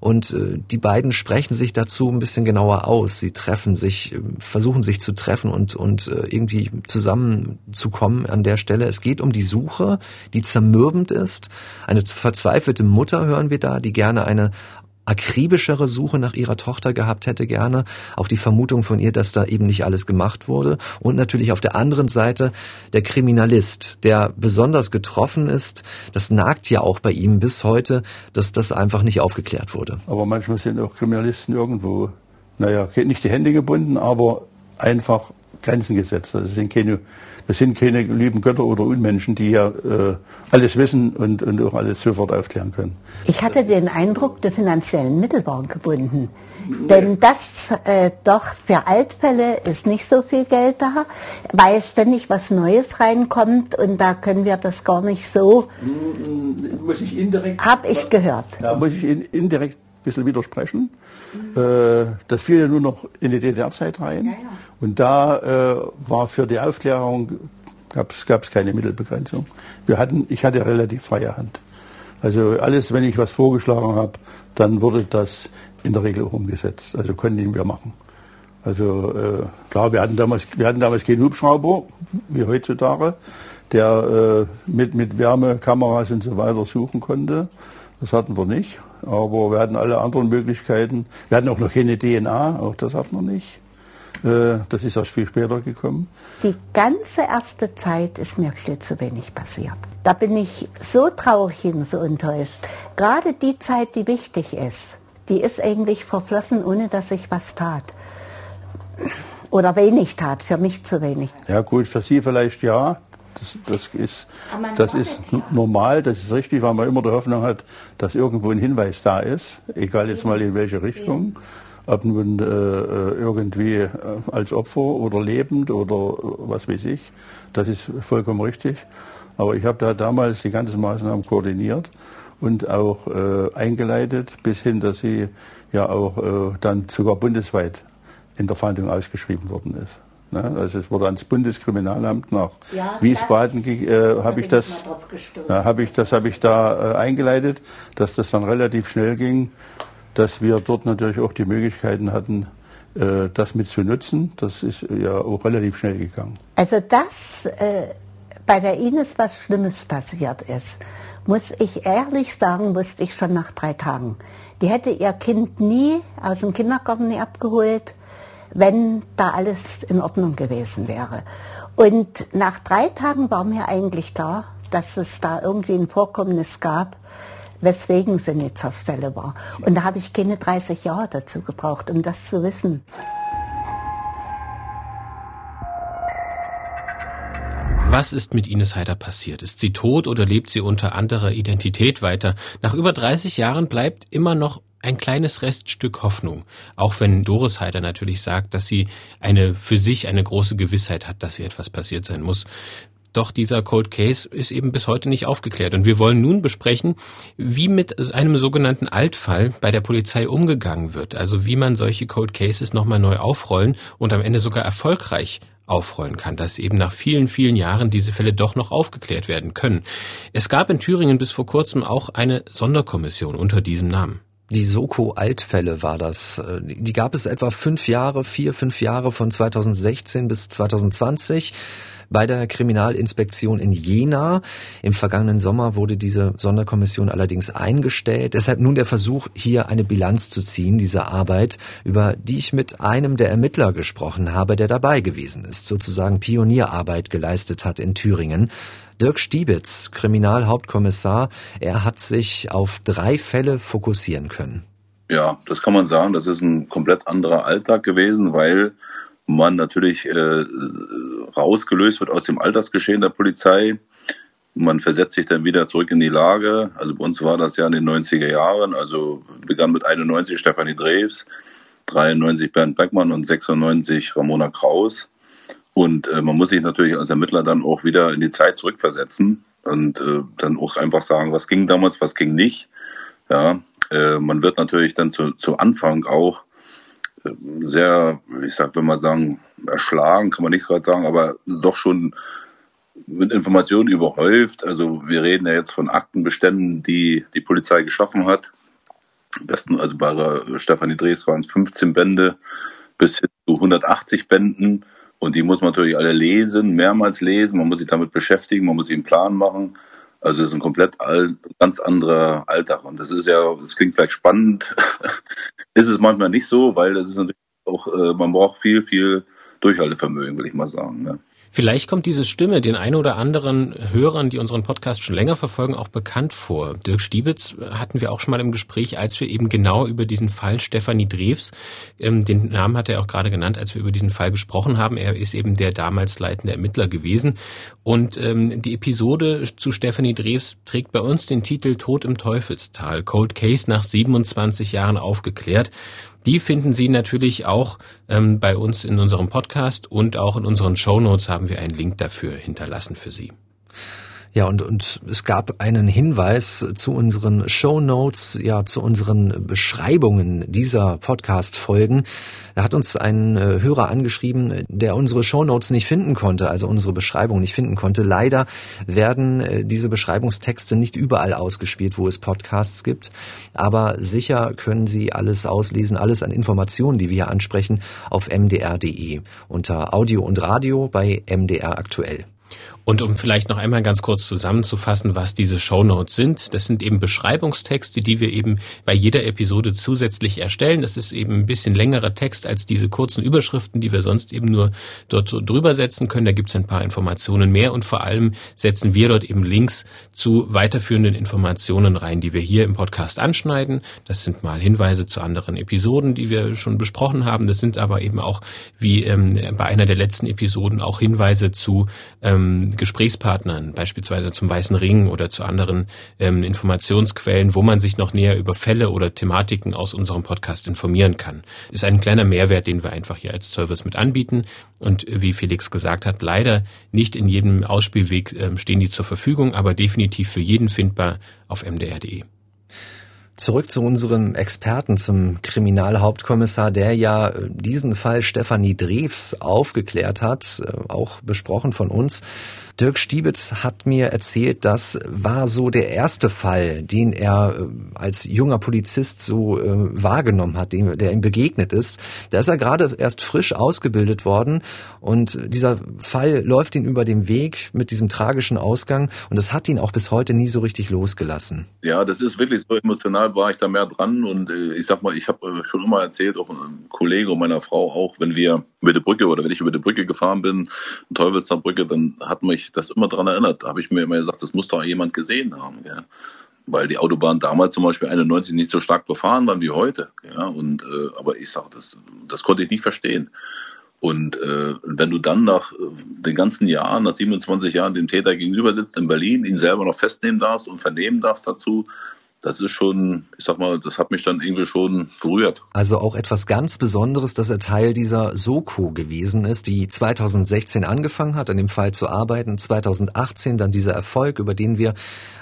Und äh, die beiden sprechen sich dazu ein bisschen genauer aus. Sie treffen sich, äh, versuchen sich zu treffen und, und irgendwie zusammenzukommen an der Stelle. Es geht um die Suche, die zermürbend ist. Eine verzweifelte Mutter hören wir da, die gerne eine akribischere Suche nach ihrer Tochter gehabt hätte gerne. Auch die Vermutung von ihr, dass da eben nicht alles gemacht wurde. Und natürlich auf der anderen Seite der Kriminalist, der besonders getroffen ist. Das nagt ja auch bei ihm bis heute, dass das einfach nicht aufgeklärt wurde. Aber manchmal sind auch Kriminalisten irgendwo, naja, nicht die Hände gebunden, aber einfach Grenzen gesetzt. Das sind keine wir sind keine lieben Götter oder Unmenschen, die ja äh, alles wissen und, und auch alles sofort aufklären können. Ich hatte den Eindruck, die finanziellen Mittel waren gebunden. Nee. Denn das äh, doch für Altfälle ist nicht so viel Geld da, weil ständig was Neues reinkommt und da können wir das gar nicht so. Muss ich indirekt. Hab ich gehört. Da muss ich indirekt bisschen widersprechen. Äh, das fiel ja nur noch in die DDR-Zeit rein. Ja, ja. Und da äh, war für die Aufklärung gab es keine Mittelbegrenzung. Wir hatten, ich hatte relativ freie Hand. Also alles, wenn ich was vorgeschlagen habe, dann wurde das in der Regel auch umgesetzt. Also konnten wir machen. Also äh, klar, wir hatten damals, wir hatten damals keinen Hubschrauber wie heutzutage, der äh, mit mit Wärmekameras und so weiter suchen konnte. Das hatten wir nicht. Aber wir hatten alle anderen Möglichkeiten. Wir hatten auch noch keine DNA, auch das hatten wir nicht. Äh, das ist erst viel später gekommen. Die ganze erste Zeit ist mir viel zu wenig passiert. Da bin ich so traurig und so enttäuscht. Gerade die Zeit, die wichtig ist, die ist eigentlich verflossen, ohne dass ich was tat. Oder wenig tat, für mich zu wenig. Ja gut, für Sie vielleicht ja, das, das ist, das ist normal, das ist richtig, weil man immer die Hoffnung hat, dass irgendwo ein Hinweis da ist, egal jetzt mal in welche Richtung. Ob nun äh, äh irgendwie äh, als Opfer oder lebend oder was weiß ich. Das ist vollkommen richtig. Aber ich habe da damals die ganzen Maßnahmen koordiniert und auch äh, eingeleitet, bis hin, dass sie ja auch äh, dann sogar bundesweit in der Fahndung ausgeschrieben worden ist. Ne? Also es wurde ans Bundeskriminalamt nach ja, Wiesbaden, äh, habe ich das, ja, habe ich das, habe ich da äh, eingeleitet, dass das dann relativ schnell ging, dass wir dort natürlich auch die Möglichkeiten hatten, äh, das mit zu nutzen, das ist ja auch relativ schnell gegangen. Also dass äh, bei der Ines was Schlimmes passiert ist, muss ich ehrlich sagen, wusste ich schon nach drei Tagen. Die hätte ihr Kind nie aus dem Kindergarten abgeholt, wenn da alles in Ordnung gewesen wäre. Und nach drei Tagen war mir eigentlich klar, dass es da irgendwie ein Vorkommnis gab, weswegen sie nicht zur Stelle war. Und da habe ich keine 30 Jahre dazu gebraucht, um das zu wissen. Was ist mit Ines Heider passiert? Ist sie tot oder lebt sie unter anderer Identität weiter? Nach über 30 Jahren bleibt immer noch ein kleines Reststück Hoffnung. Auch wenn Doris Heider natürlich sagt, dass sie eine, für sich eine große Gewissheit hat, dass ihr etwas passiert sein muss. Doch dieser Cold Case ist eben bis heute nicht aufgeklärt. Und wir wollen nun besprechen, wie mit einem sogenannten Altfall bei der Polizei umgegangen wird. Also wie man solche Cold Cases nochmal neu aufrollen und am Ende sogar erfolgreich aufrollen kann, dass eben nach vielen, vielen Jahren diese Fälle doch noch aufgeklärt werden können. Es gab in Thüringen bis vor kurzem auch eine Sonderkommission unter diesem Namen. Die Soko-Altfälle war das. Die gab es etwa fünf Jahre, vier, fünf Jahre von 2016 bis 2020 bei der Kriminalinspektion in Jena. Im vergangenen Sommer wurde diese Sonderkommission allerdings eingestellt. Deshalb nun der Versuch, hier eine Bilanz zu ziehen, dieser Arbeit, über die ich mit einem der Ermittler gesprochen habe, der dabei gewesen ist, sozusagen Pionierarbeit geleistet hat in Thüringen. Dirk Stiebitz, Kriminalhauptkommissar, er hat sich auf drei Fälle fokussieren können. Ja, das kann man sagen. Das ist ein komplett anderer Alltag gewesen, weil man natürlich äh, rausgelöst wird aus dem Altersgeschehen der Polizei. Man versetzt sich dann wieder zurück in die Lage. Also bei uns war das ja in den 90er Jahren. Also begann mit 91 Stefanie Drews, 93 Bernd Beckmann und 96 Ramona Kraus. Und äh, man muss sich natürlich als Ermittler dann auch wieder in die Zeit zurückversetzen und äh, dann auch einfach sagen, was ging damals, was ging nicht. Ja, äh, man wird natürlich dann zu, zu Anfang auch sehr, ich sag, wenn man sagen, erschlagen, kann man nicht gerade sagen, aber doch schon mit Informationen überhäuft. Also wir reden ja jetzt von Aktenbeständen, die die Polizei geschaffen hat. Besten, also bei Stefanie Drees waren es 15 Bände bis hin zu 180 Bänden. Und die muss man natürlich alle lesen, mehrmals lesen. Man muss sich damit beschäftigen, man muss sich einen Plan machen. Also es ist ein komplett all, ganz anderer Alltag. Und das ist ja, es klingt vielleicht spannend, ist es manchmal nicht so, weil das ist natürlich auch, äh, man braucht viel, viel Durchhaltevermögen, will ich mal sagen. Ne? Vielleicht kommt diese Stimme den ein oder anderen Hörern, die unseren Podcast schon länger verfolgen, auch bekannt vor. Dirk Stiebitz hatten wir auch schon mal im Gespräch, als wir eben genau über diesen Fall Stefanie Drews, ähm, den Namen hat er auch gerade genannt, als wir über diesen Fall gesprochen haben. Er ist eben der damals leitende Ermittler gewesen. Und ähm, die Episode zu Stefanie Drews trägt bei uns den Titel Tod im Teufelstal, Cold Case nach 27 Jahren aufgeklärt. Die finden Sie natürlich auch ähm, bei uns in unserem Podcast und auch in unseren Show Notes haben wir einen Link dafür hinterlassen für Sie. Ja, und, und es gab einen Hinweis zu unseren Show Notes, ja, zu unseren Beschreibungen dieser Podcast-Folgen. Da hat uns ein äh, Hörer angeschrieben, der unsere Show Notes nicht finden konnte, also unsere Beschreibung nicht finden konnte. Leider werden äh, diese Beschreibungstexte nicht überall ausgespielt, wo es Podcasts gibt. Aber sicher können Sie alles auslesen, alles an Informationen, die wir hier ansprechen, auf mdr.de unter Audio und Radio bei MDR aktuell. Und um vielleicht noch einmal ganz kurz zusammenzufassen, was diese Shownotes sind, das sind eben Beschreibungstexte, die wir eben bei jeder Episode zusätzlich erstellen. Das ist eben ein bisschen längerer Text als diese kurzen Überschriften, die wir sonst eben nur dort drüber setzen können. Da gibt es ein paar Informationen mehr und vor allem setzen wir dort eben Links zu weiterführenden Informationen rein, die wir hier im Podcast anschneiden. Das sind mal Hinweise zu anderen Episoden, die wir schon besprochen haben. Das sind aber eben auch, wie ähm, bei einer der letzten Episoden, auch Hinweise zu ähm, Gesprächspartnern, beispielsweise zum Weißen Ring oder zu anderen ähm, Informationsquellen, wo man sich noch näher über Fälle oder Thematiken aus unserem Podcast informieren kann. Ist ein kleiner Mehrwert, den wir einfach hier als Service mit anbieten. Und wie Felix gesagt hat, leider nicht in jedem Ausspielweg ähm, stehen die zur Verfügung, aber definitiv für jeden findbar auf mdr.de. Zurück zu unserem Experten, zum Kriminalhauptkommissar, der ja äh, diesen Fall Stefanie Drews aufgeklärt hat, äh, auch besprochen von uns. Dirk Stiebitz hat mir erzählt, das war so der erste Fall, den er äh, als junger Polizist so äh, wahrgenommen hat, dem, der ihm begegnet ist. Da ist er gerade erst frisch ausgebildet worden und dieser Fall läuft ihn über den Weg mit diesem tragischen Ausgang und das hat ihn auch bis heute nie so richtig losgelassen. Ja, das ist wirklich so emotional war ich da mehr dran und äh, ich sag mal, ich habe schon immer erzählt, auch ein Kollege und meiner Frau auch, wenn wir über die Brücke oder wenn ich über die Brücke gefahren bin, Teufelsbrücke, dann hat mich das immer daran erinnert. Da habe ich mir immer gesagt, das muss doch jemand gesehen haben. Ja. Weil die Autobahn damals zum Beispiel 91 nicht so stark befahren waren wie heute. Ja. Und, äh, aber ich sage, das, das konnte ich nicht verstehen. Und äh, wenn du dann nach äh, den ganzen Jahren, nach 27 Jahren dem Täter gegenüber sitzt in Berlin, ihn selber noch festnehmen darfst und vernehmen darfst dazu, das ist schon, ich sag mal, das hat mich dann irgendwie schon berührt. Also auch etwas ganz Besonderes, dass er Teil dieser Soko gewesen ist, die 2016 angefangen hat, an dem Fall zu arbeiten, 2018 dann dieser Erfolg, über den wir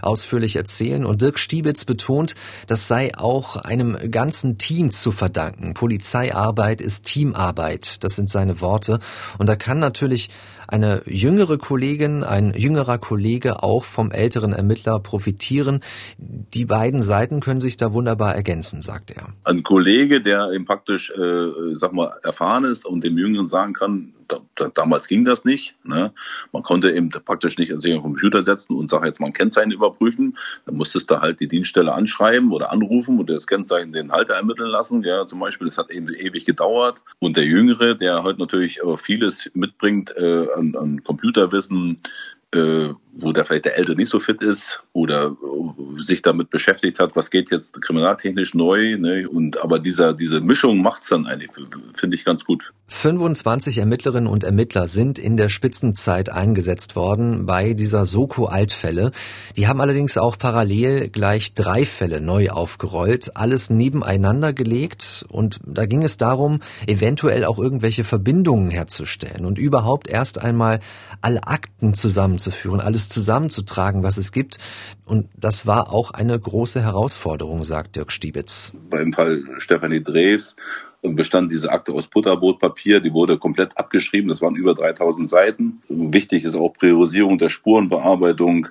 ausführlich erzählen. Und Dirk Stiebitz betont, das sei auch einem ganzen Team zu verdanken. Polizeiarbeit ist Teamarbeit, das sind seine Worte. Und da kann natürlich eine jüngere Kollegin, ein jüngerer Kollege auch vom älteren Ermittler profitieren. Die beiden Seiten können sich da wunderbar ergänzen, sagt er. Ein Kollege, der eben praktisch, äh, sag mal, erfahren ist und dem Jüngeren sagen kann, da, da, damals ging das nicht. Ne? Man konnte eben praktisch nicht an sich einen Computer setzen und sagen, jetzt mal ein Kennzeichen überprüfen. Dann musstest du halt die Dienststelle anschreiben oder anrufen und das Kennzeichen den Halter ermitteln lassen. Ja, zum Beispiel, das hat eben ewig gedauert. Und der Jüngere, der heute natürlich vieles mitbringt äh, an, an Computerwissen, äh, wo der vielleicht der Ältere nicht so fit ist oder sich damit beschäftigt hat, was geht jetzt kriminaltechnisch neu. Ne? Und aber dieser diese Mischung macht's dann eigentlich, finde ich ganz gut. 25 Ermittlerinnen und Ermittler sind in der Spitzenzeit eingesetzt worden bei dieser Soko-Altfälle. Die haben allerdings auch parallel gleich drei Fälle neu aufgerollt, alles nebeneinander gelegt und da ging es darum, eventuell auch irgendwelche Verbindungen herzustellen und überhaupt erst einmal alle Akten zusammenzuführen, alles zusammenzutragen, was es gibt. Und das war auch eine große Herausforderung, sagt Dirk Stiebitz. Beim Fall Stefanie Drews bestand diese Akte aus Butterbrotpapier, die wurde komplett abgeschrieben, das waren über 3000 Seiten. Wichtig ist auch Priorisierung der Spurenbearbeitung,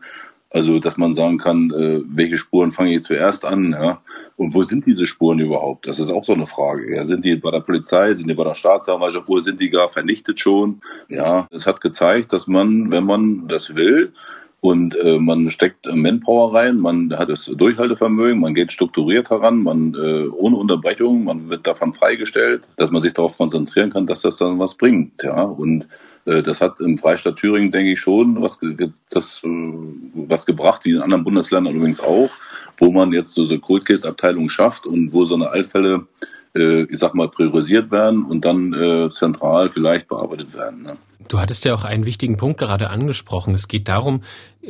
also dass man sagen kann, äh, welche Spuren fange ich zuerst an, ja? Und wo sind diese Spuren überhaupt? Das ist auch so eine Frage. Ja, sind die bei der Polizei, sind die bei der Staatsanwaltschaft, wo sind die gar vernichtet schon? Ja, es hat gezeigt, dass man, wenn man das will, und äh, man steckt Manpower rein, man hat das Durchhaltevermögen, man geht strukturiert heran, man äh, ohne Unterbrechung, man wird davon freigestellt, dass man sich darauf konzentrieren kann, dass das dann was bringt. Ja, und das hat im Freistaat Thüringen, denke ich, schon was, das, äh, was gebracht, wie in anderen Bundesländern übrigens auch, wo man jetzt so, so Cold Case Abteilungen schafft und wo so eine Altfälle äh, ich sag mal, priorisiert werden und dann äh, zentral vielleicht bearbeitet werden. Ne? Du hattest ja auch einen wichtigen Punkt gerade angesprochen. Es geht darum,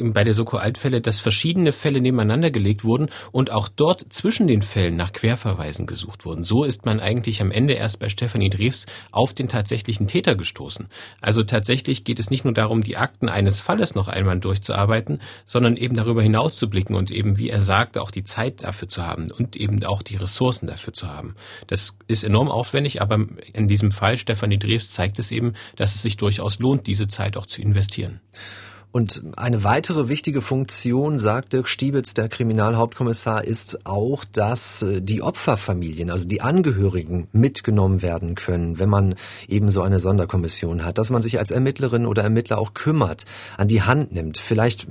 bei der Soko-Altfälle, dass verschiedene Fälle nebeneinander gelegt wurden und auch dort zwischen den Fällen nach Querverweisen gesucht wurden. So ist man eigentlich am Ende erst bei Stefanie Drews auf den tatsächlichen Täter gestoßen. Also tatsächlich geht es nicht nur darum, die Akten eines Falles noch einmal durchzuarbeiten, sondern eben darüber hinaus zu blicken und eben, wie er sagt, auch die Zeit dafür zu haben und eben auch die Ressourcen dafür zu haben. Das ist enorm aufwendig, aber in diesem Fall Stefanie Drews zeigt es eben, dass es sich durchaus lohnt, diese Zeit auch zu investieren. Und eine weitere wichtige Funktion, sagt Dirk Stiebitz, der Kriminalhauptkommissar, ist auch, dass äh, die Opferfamilien, also die Angehörigen mitgenommen werden können, wenn man eben so eine Sonderkommission hat, dass man sich als Ermittlerin oder Ermittler auch kümmert, an die Hand nimmt. Vielleicht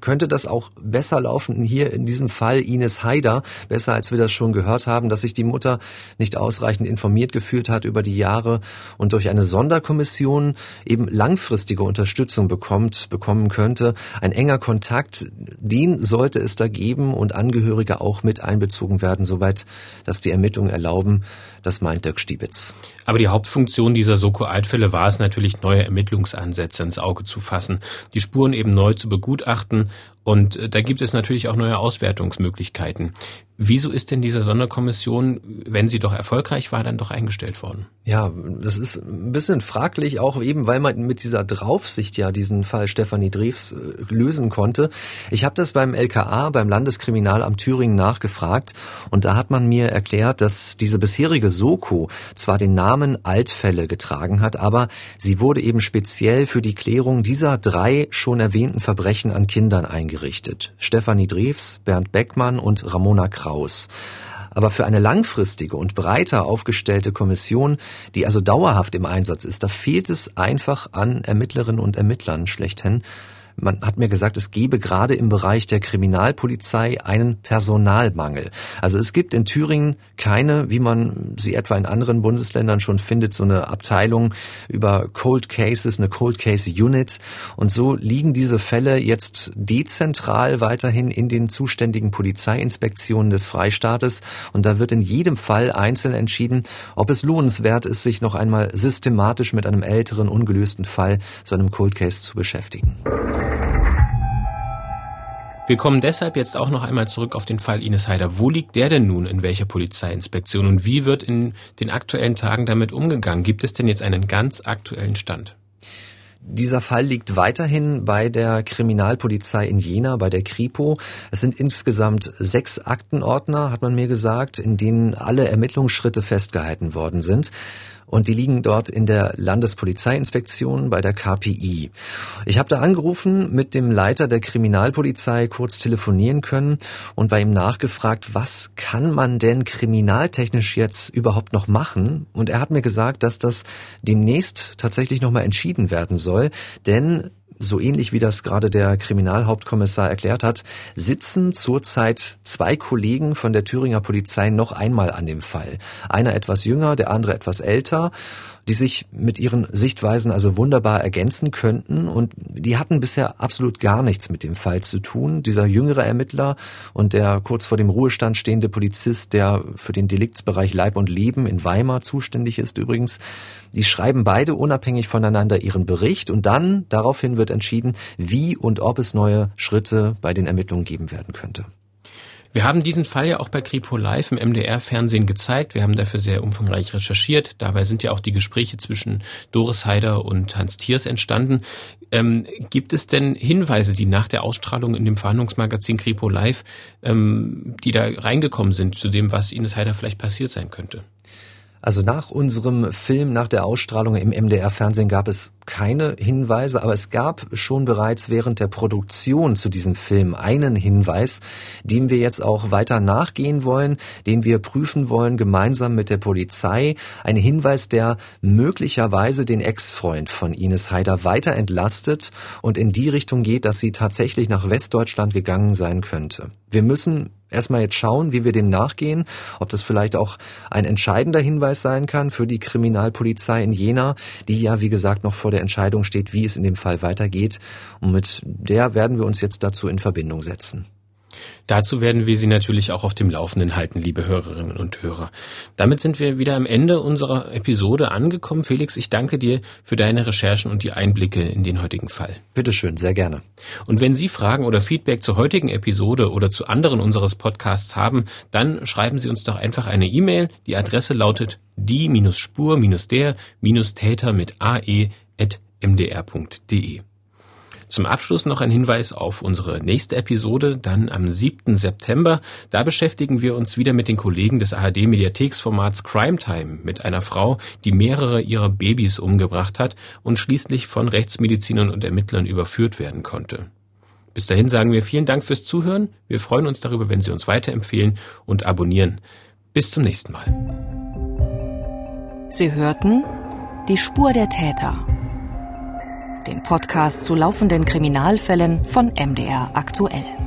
könnte das auch besser laufen, hier in diesem Fall Ines Haider, besser als wir das schon gehört haben, dass sich die Mutter nicht ausreichend informiert gefühlt hat über die Jahre und durch eine Sonderkommission eben langfristige Unterstützung bekommt, bekommt kommen könnte. Ein enger Kontakt, den sollte es da geben und Angehörige auch mit einbezogen werden, soweit das die Ermittlungen erlauben. Das meint Dirk Stiebitz. Aber die Hauptfunktion dieser Soko-Altfälle war es natürlich, neue Ermittlungsansätze ins Auge zu fassen, die Spuren eben neu zu begutachten und äh, da gibt es natürlich auch neue Auswertungsmöglichkeiten. Wieso ist denn diese Sonderkommission, wenn sie doch erfolgreich war, dann doch eingestellt worden? Ja, das ist ein bisschen fraglich, auch eben, weil man mit dieser Draufsicht ja diesen Fall Stefanie Drews äh, lösen konnte. Ich habe das beim LKA, beim Landeskriminalamt Thüringen nachgefragt und da hat man mir erklärt, dass diese bisherige Soko zwar den Namen Altfälle getragen hat, aber sie wurde eben speziell für die Klärung dieser drei schon erwähnten Verbrechen an Kindern eingerichtet. Stefanie Drews, Bernd Beckmann und Ramona Kraus. Aber für eine langfristige und breiter aufgestellte Kommission, die also dauerhaft im Einsatz ist, da fehlt es einfach an Ermittlerinnen und Ermittlern schlechthin. Man hat mir gesagt, es gebe gerade im Bereich der Kriminalpolizei einen Personalmangel. Also es gibt in Thüringen keine, wie man sie etwa in anderen Bundesländern schon findet, so eine Abteilung über Cold Cases, eine Cold Case Unit. Und so liegen diese Fälle jetzt dezentral weiterhin in den zuständigen Polizeiinspektionen des Freistaates. Und da wird in jedem Fall einzeln entschieden, ob es lohnenswert ist, sich noch einmal systematisch mit einem älteren, ungelösten Fall, so einem Cold Case zu beschäftigen. Wir kommen deshalb jetzt auch noch einmal zurück auf den Fall Ines Heider. Wo liegt der denn nun in welcher Polizeiinspektion und wie wird in den aktuellen Tagen damit umgegangen? Gibt es denn jetzt einen ganz aktuellen Stand? Dieser Fall liegt weiterhin bei der Kriminalpolizei in Jena, bei der Kripo. Es sind insgesamt sechs Aktenordner, hat man mir gesagt, in denen alle Ermittlungsschritte festgehalten worden sind und die liegen dort in der Landespolizeiinspektion bei der KPI. Ich habe da angerufen, mit dem Leiter der Kriminalpolizei kurz telefonieren können und bei ihm nachgefragt, was kann man denn kriminaltechnisch jetzt überhaupt noch machen? Und er hat mir gesagt, dass das demnächst tatsächlich nochmal entschieden werden soll, denn so ähnlich wie das gerade der Kriminalhauptkommissar erklärt hat, sitzen zurzeit zwei Kollegen von der Thüringer Polizei noch einmal an dem Fall. Einer etwas jünger, der andere etwas älter die sich mit ihren Sichtweisen also wunderbar ergänzen könnten. Und die hatten bisher absolut gar nichts mit dem Fall zu tun. Dieser jüngere Ermittler und der kurz vor dem Ruhestand stehende Polizist, der für den Deliktsbereich Leib und Leben in Weimar zuständig ist übrigens, die schreiben beide unabhängig voneinander ihren Bericht und dann daraufhin wird entschieden, wie und ob es neue Schritte bei den Ermittlungen geben werden könnte. Wir haben diesen Fall ja auch bei Kripo Live im MDR-Fernsehen gezeigt. Wir haben dafür sehr umfangreich recherchiert. Dabei sind ja auch die Gespräche zwischen Doris Heider und Hans Thiers entstanden. Ähm, gibt es denn Hinweise, die nach der Ausstrahlung in dem Verhandlungsmagazin Kripo Live, ähm, die da reingekommen sind zu dem, was Ines Heider vielleicht passiert sein könnte? Also nach unserem Film, nach der Ausstrahlung im MDR-Fernsehen gab es keine Hinweise, aber es gab schon bereits während der Produktion zu diesem Film einen Hinweis, dem wir jetzt auch weiter nachgehen wollen, den wir prüfen wollen gemeinsam mit der Polizei. Ein Hinweis, der möglicherweise den Ex-Freund von Ines Haider weiter entlastet und in die Richtung geht, dass sie tatsächlich nach Westdeutschland gegangen sein könnte. Wir müssen erstmal jetzt schauen, wie wir dem nachgehen, ob das vielleicht auch ein entscheidender Hinweis sein kann für die Kriminalpolizei in Jena, die ja, wie gesagt, noch vor der Entscheidung steht, wie es in dem Fall weitergeht. Und mit der werden wir uns jetzt dazu in Verbindung setzen. Dazu werden wir Sie natürlich auch auf dem Laufenden halten, liebe Hörerinnen und Hörer. Damit sind wir wieder am Ende unserer Episode angekommen. Felix, ich danke dir für deine Recherchen und die Einblicke in den heutigen Fall. Bitteschön, sehr gerne. Und wenn Sie Fragen oder Feedback zur heutigen Episode oder zu anderen unseres Podcasts haben, dann schreiben Sie uns doch einfach eine E-Mail. Die Adresse lautet die-spur-der-täter mit ae.mdr.de. Zum Abschluss noch ein Hinweis auf unsere nächste Episode, dann am 7. September. Da beschäftigen wir uns wieder mit den Kollegen des ARD-Mediatheksformats Crime Time mit einer Frau, die mehrere ihrer Babys umgebracht hat und schließlich von Rechtsmedizinern und Ermittlern überführt werden konnte. Bis dahin sagen wir vielen Dank fürs Zuhören. Wir freuen uns darüber, wenn Sie uns weiterempfehlen und abonnieren. Bis zum nächsten Mal. Sie hörten die Spur der Täter den Podcast zu laufenden Kriminalfällen von MDR aktuell.